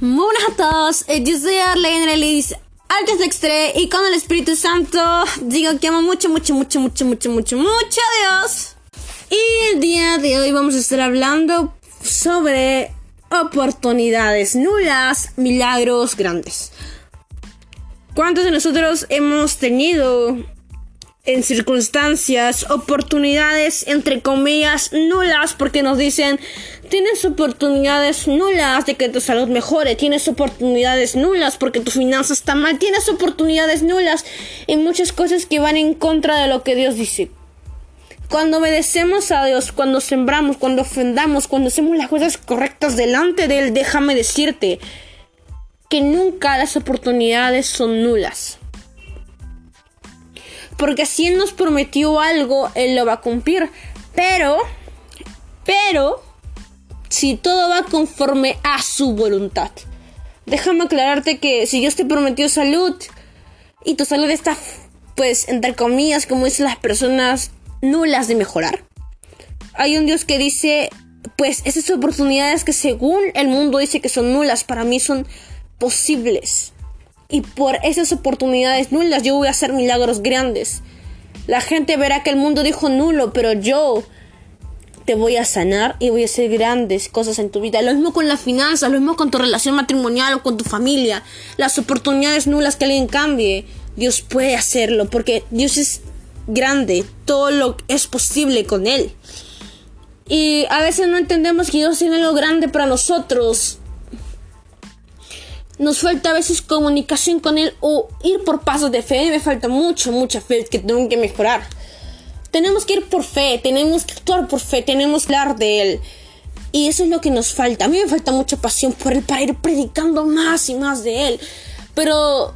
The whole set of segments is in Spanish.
Muy buenas a todos, eh, yo soy Arlene Relis, Artes Extre y con el Espíritu Santo digo que amo mucho, mucho, mucho, mucho, mucho, mucho, mucho a Dios. Y el día de hoy vamos a estar hablando sobre oportunidades nulas, milagros grandes. ¿Cuántos de nosotros hemos tenido en circunstancias, oportunidades entre comillas nulas porque nos dicen tienes oportunidades nulas de que tu salud mejore, tienes oportunidades nulas porque tu finanzas está mal, tienes oportunidades nulas en muchas cosas que van en contra de lo que Dios dice. Cuando obedecemos a Dios, cuando sembramos, cuando ofendamos, cuando hacemos las cosas correctas delante de Él, déjame decirte que nunca las oportunidades son nulas. Porque si Él nos prometió algo, Él lo va a cumplir. Pero, pero, si todo va conforme a su voluntad. Déjame aclararte que si Dios te prometió salud y tu salud está, pues, entre comillas, como dicen las personas, nulas de mejorar. Hay un Dios que dice, pues, esas oportunidades que según el mundo dice que son nulas, para mí son posibles. Y por esas oportunidades nulas yo voy a hacer milagros grandes. La gente verá que el mundo dijo nulo, pero yo te voy a sanar y voy a hacer grandes cosas en tu vida. Lo mismo con las finanzas, lo mismo con tu relación matrimonial o con tu familia. Las oportunidades nulas que alguien cambie, Dios puede hacerlo porque Dios es grande, todo lo es posible con Él. Y a veces no entendemos que Dios tiene algo grande para nosotros nos falta a veces comunicación con Él o ir por pasos de fe. Me falta mucho, mucha fe que tengo que mejorar. Tenemos que ir por fe, tenemos que actuar por fe, tenemos que hablar de Él. Y eso es lo que nos falta. A mí me falta mucha pasión por Él para ir predicando más y más de Él. Pero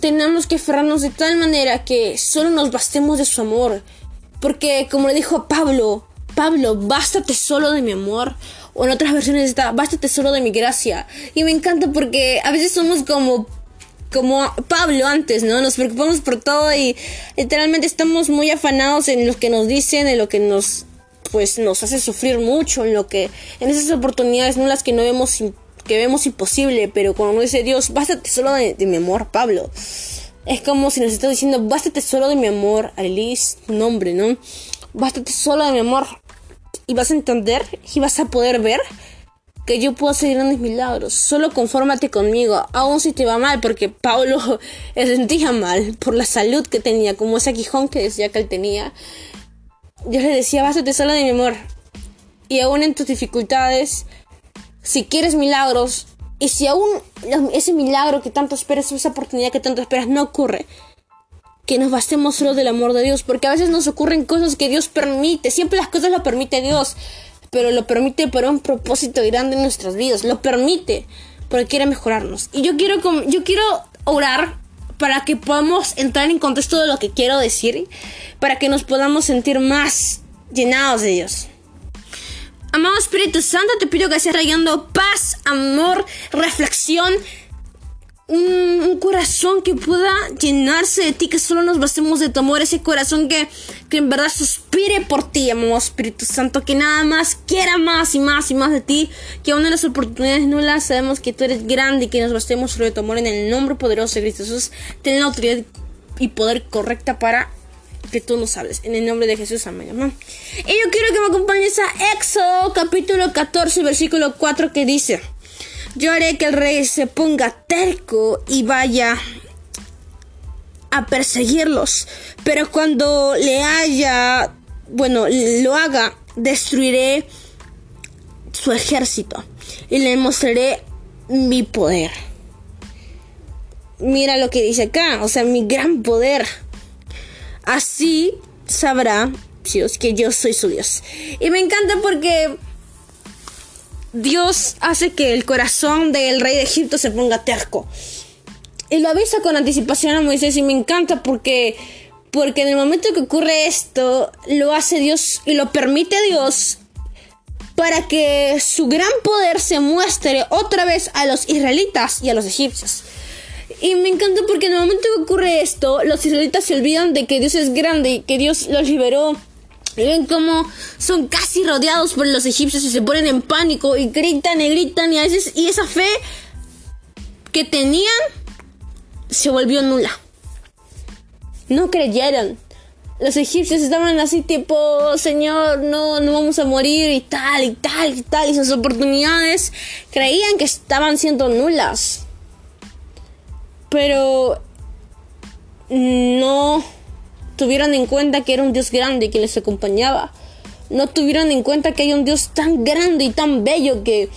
tenemos que aferrarnos de tal manera que solo nos bastemos de su amor. Porque como le dijo Pablo, Pablo, bástate solo de mi amor. O en otras versiones está, bástate solo de mi gracia. Y me encanta porque a veces somos como como Pablo antes, ¿no? Nos preocupamos por todo y literalmente estamos muy afanados en lo que nos dicen, en lo que nos pues nos hace sufrir mucho, en lo que en esas oportunidades nulas que no vemos que vemos imposible, pero cuando nos dice Dios, bástate solo de, mi amor, Pablo. Es como si nos está diciendo, bástate solo de mi amor, Alice, nombre, ¿no? Bástate solo de mi amor y vas a entender y vas a poder ver que yo puedo hacer grandes milagros. Solo confórmate conmigo, aun si te va mal, porque Pablo se sentía mal por la salud que tenía, como ese quijón que decía que él tenía. Yo le decía, bástate solo de mi amor. Y aún en tus dificultades, si quieres milagros, y si aún ese milagro que tanto esperas, esa oportunidad que tanto esperas no ocurre, que nos bastemos solo del amor de Dios, porque a veces nos ocurren cosas que Dios permite, siempre las cosas lo permite Dios, pero lo permite para un propósito grande en nuestras vidas, lo permite porque quiere mejorarnos. Y yo quiero, yo quiero orar para que podamos entrar en contexto de lo que quiero decir, para que nos podamos sentir más llenados de Dios. Amado Espíritu Santo, te pido que estés trayendo paz, amor, reflexión, un, corazón que pueda llenarse de ti, que solo nos bastemos de tu amor, ese corazón que, que en verdad suspire por ti, amado Espíritu Santo, que nada más quiera más y más y más de ti, que aún en las oportunidades nulas sabemos que tú eres grande y que nos bastemos sobre tu amor en el nombre poderoso de Cristo Jesús, ten la autoridad y poder correcta para que tú nos hables. En el nombre de Jesús, amén. Y yo quiero que me acompañes a Éxodo capítulo 14, versículo 4 que dice... Yo haré que el rey se ponga terco y vaya a perseguirlos. Pero cuando le haya, bueno, lo haga, destruiré su ejército y le mostraré mi poder. Mira lo que dice acá, o sea, mi gran poder. Así sabrá Dios que yo soy su Dios. Y me encanta porque Dios hace que el corazón del rey de Egipto se ponga terco. Y lo avisa con anticipación a Moisés y me encanta porque porque en el momento que ocurre esto lo hace Dios y lo permite Dios para que su gran poder se muestre otra vez a los israelitas y a los egipcios. Y me encanta porque en el momento que ocurre esto, los israelitas se olvidan de que Dios es grande y que Dios los liberó ven cómo son casi rodeados por los egipcios y se ponen en pánico y gritan y gritan y a veces y esa fe que tenían se volvió nula. No creyeron. Los egipcios estaban así tipo, Señor, no, no vamos a morir y tal y tal y tal. Y sus oportunidades creían que estaban siendo nulas. Pero no tuvieron en cuenta que era un Dios grande que les acompañaba. No tuvieron en cuenta que hay un Dios tan grande y tan bello que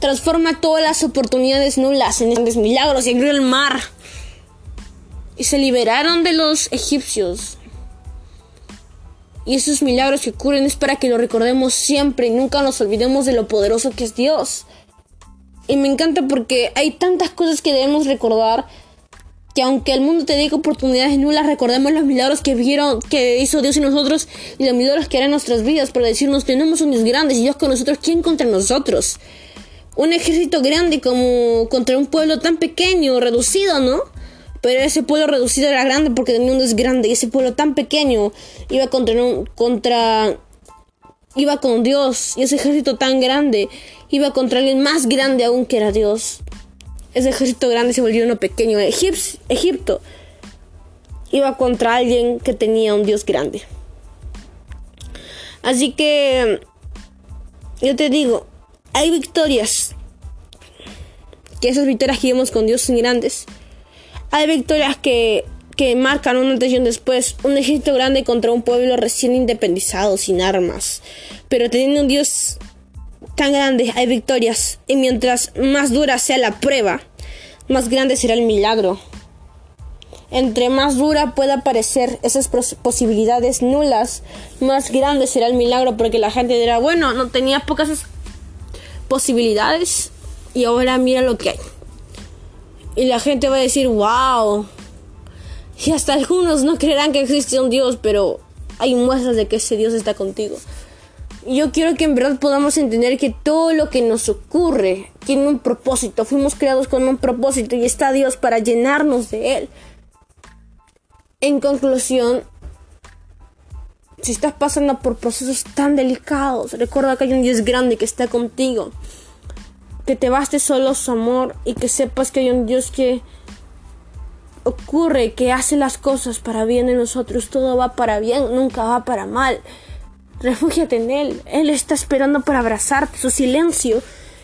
transforma todas las oportunidades nulas en grandes milagros y abrió el mar. Y se liberaron de los egipcios. Y esos milagros que ocurren es para que lo recordemos siempre y nunca nos olvidemos de lo poderoso que es Dios. Y me encanta porque hay tantas cosas que debemos recordar que aunque el mundo te diga oportunidades nulas, recordemos los milagros que vieron, que hizo Dios en nosotros y los milagros que hará en nuestras vidas para decirnos tenemos un Dios grande y Dios con nosotros, ¿quién contra nosotros? Un ejército grande como contra un pueblo tan pequeño, reducido, ¿no? Pero ese pueblo reducido era grande porque tenía un Dios grande y ese pueblo tan pequeño iba contra un, contra iba con Dios y ese ejército tan grande iba contra alguien más grande aún que era Dios ese ejército grande se volvió uno pequeño. Egipto iba contra alguien que tenía un Dios grande. Así que yo te digo, hay victorias. Que esas victorias que vemos con Dios grandes. Hay victorias que, que marcan una atención después. Un ejército grande contra un pueblo recién independizado, sin armas. Pero teniendo un Dios tan grande hay victorias y mientras más dura sea la prueba, más grande será el milagro. Entre más dura pueda parecer esas posibilidades nulas, más grande será el milagro porque la gente dirá, bueno, no tenía pocas posibilidades y ahora mira lo que hay. Y la gente va a decir, wow. Y hasta algunos no creerán que existe un Dios, pero hay muestras de que ese Dios está contigo yo quiero que en verdad podamos entender que todo lo que nos ocurre tiene un propósito. Fuimos creados con un propósito y está Dios para llenarnos de Él. En conclusión, si estás pasando por procesos tan delicados, recuerda que hay un Dios grande que está contigo. Que te baste solo su amor y que sepas que hay un Dios que ocurre, que hace las cosas para bien de nosotros. Todo va para bien, nunca va para mal. Refúgiate en Él. Él está esperando para abrazarte. Su silencio,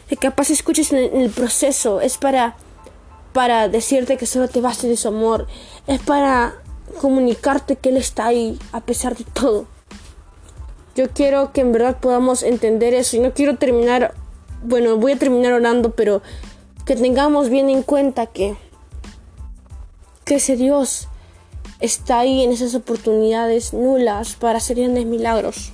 que capaz escuches en el proceso, es para, para decirte que solo te baste de su amor. Es para comunicarte que Él está ahí a pesar de todo. Yo quiero que en verdad podamos entender eso. Y no quiero terminar, bueno, voy a terminar orando, pero que tengamos bien en cuenta que, que ese Dios está ahí en esas oportunidades nulas para hacer grandes milagros.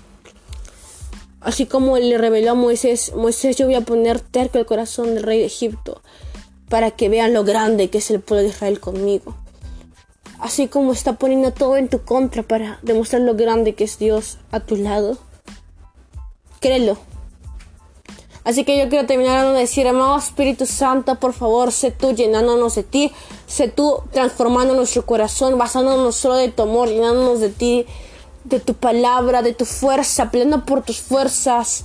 Así como le reveló a Moisés, Moisés yo voy a poner terco el corazón del rey de Egipto para que vean lo grande que es el pueblo de Israel conmigo. Así como está poniendo todo en tu contra para demostrar lo grande que es Dios a tu lado. Créelo. Así que yo quiero terminar de decir, amado Espíritu Santo, por favor, sé tú llenándonos de ti, sé tú transformando nuestro corazón, basándonos solo de tu amor, llenándonos de ti de tu palabra, de tu fuerza, peleando por tus fuerzas.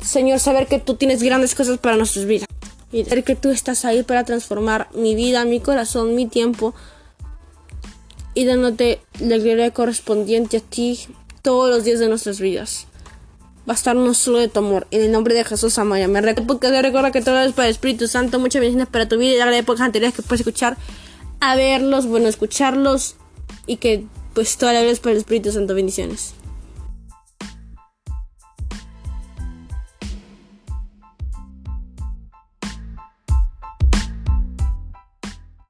Señor, saber que tú tienes grandes cosas para nuestras vidas. Y saber que tú estás ahí para transformar mi vida, mi corazón, mi tiempo. Y dándote la gloria correspondiente a ti todos los días de nuestras vidas. Bastarnos solo de tu amor. En el nombre de Jesús, amaya. Me recuerda que todo es para el Espíritu Santo. Muchas bendiciones para tu vida y de épocas anteriores que puedes escuchar. A verlos, bueno, escucharlos. Y que pues toda la vez por el Espíritu Santo. Bendiciones.